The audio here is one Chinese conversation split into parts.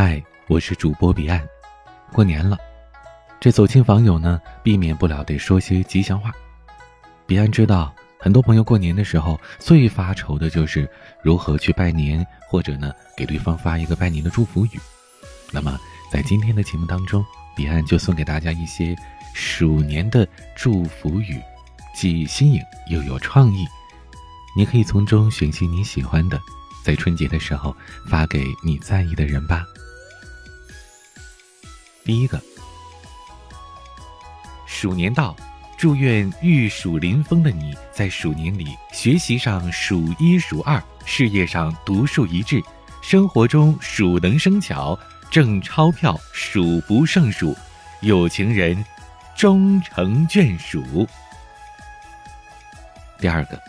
嗨，我是主播彼岸。过年了，这走亲访友呢，避免不了得说些吉祥话。彼岸知道，很多朋友过年的时候最发愁的就是如何去拜年，或者呢给对方发一个拜年的祝福语。那么，在今天的节目当中，彼岸就送给大家一些鼠年的祝福语，既新颖又有创意。你可以从中选些你喜欢的，在春节的时候发给你在意的人吧。第一个，鼠年到，祝愿玉鼠临风的你在鼠年里学习上数一数二，事业上独树一帜，生活中鼠能生巧，挣钞票数不胜数，有情人终成眷属。第二个，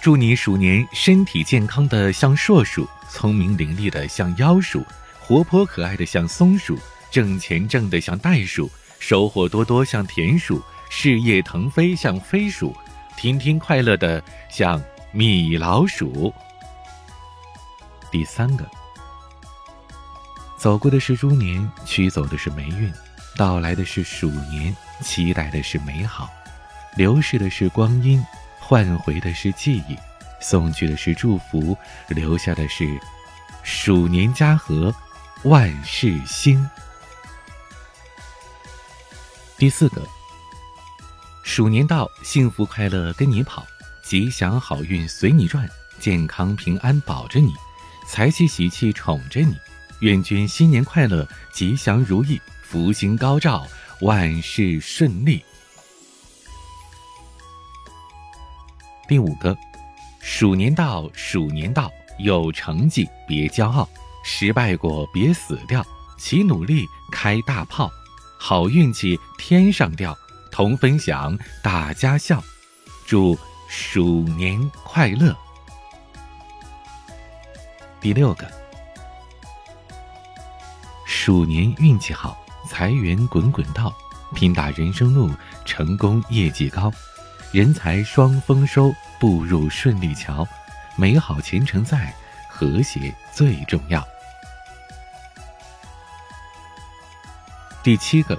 祝你鼠年身体健康的像硕鼠，聪明伶俐的像妖鼠，活泼可爱的像松鼠。挣钱挣得像袋鼠，收获多多像田鼠，事业腾飞像飞鼠，天天快乐的像米老鼠。第三个，走过的是猪年，驱走的是霉运，到来的是鼠年，期待的是美好，流逝的是光阴，换回的是记忆，送去的是祝福，留下的是鼠年家和，万事兴。第四个，鼠年到，幸福快乐跟你跑，吉祥好运随你转，健康平安保着你，财气喜气宠着你，愿君新年快乐，吉祥如意，福星高照，万事顺利。第五个，鼠年到，鼠年到，有成绩别骄傲，失败过别死掉，齐努力开大炮。好运气天上掉，同分享大家笑，祝鼠年快乐。第六个，鼠年运气好，财源滚滚到，拼打人生路，成功业绩高，人才双丰收，步入顺利桥，美好前程在，和谐最重要。第七个，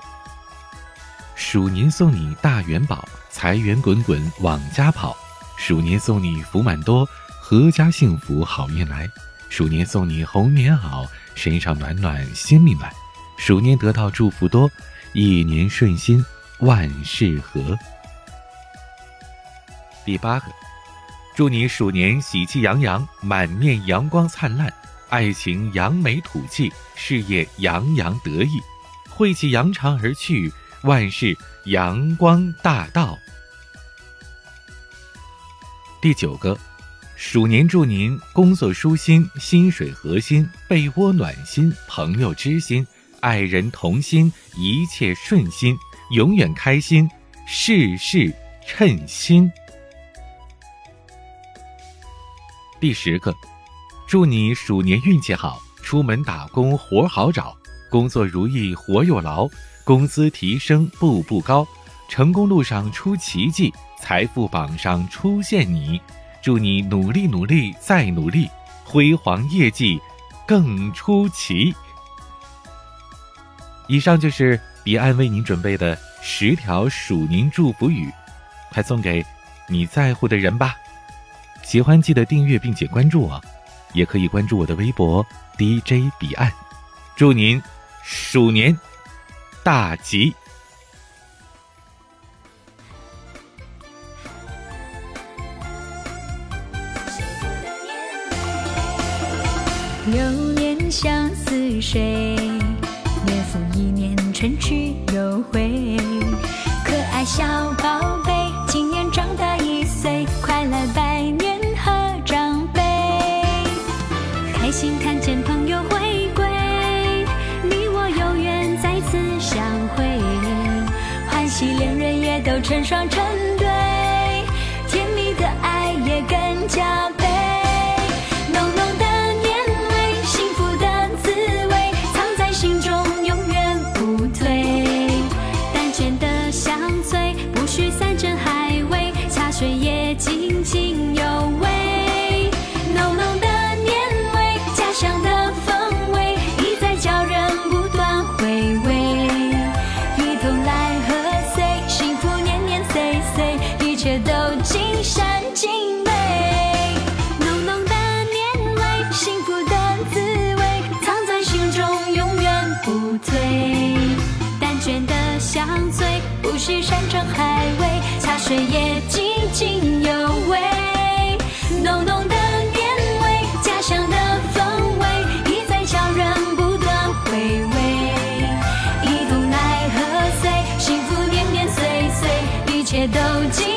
鼠年送你大元宝，财源滚滚往家跑；鼠年送你福满多，阖家幸福好运来；鼠年送你红棉袄，身上暖暖心里暖；鼠年得到祝福多，一年顺心万事和。第八个，祝你鼠年喜气洋洋，满面阳光灿烂，爱情扬眉吐气，事业洋洋得意。晦气扬长而去，万事阳光大道。第九个，鼠年祝您工作舒心，薪水合心，被窝暖心，朋友知心，爱人同心，一切顺心，永远开心，事事称心。第十个，祝你鼠年运气好，出门打工活好找。工作如意，活又牢，工资提升步步高，成功路上出奇迹，财富榜上出现你。祝你努力努力再努力，辉煌业绩更出奇。以上就是彼岸为您准备的十条属您祝福语，快送给你在乎的人吧。喜欢记得订阅并且关注我，也可以关注我的微博 DJ 彼岸。祝您！鼠年大吉，流年相似水，年复一年，春去又回。可爱小宝贝，今年长大一岁，快来拜年贺长辈，开心看见人也都是山珍海味，茶水也津津有味。浓浓的年味，家乡的风味，一再叫人不断回味。一同奈何岁，幸福年年岁岁，一切都尽。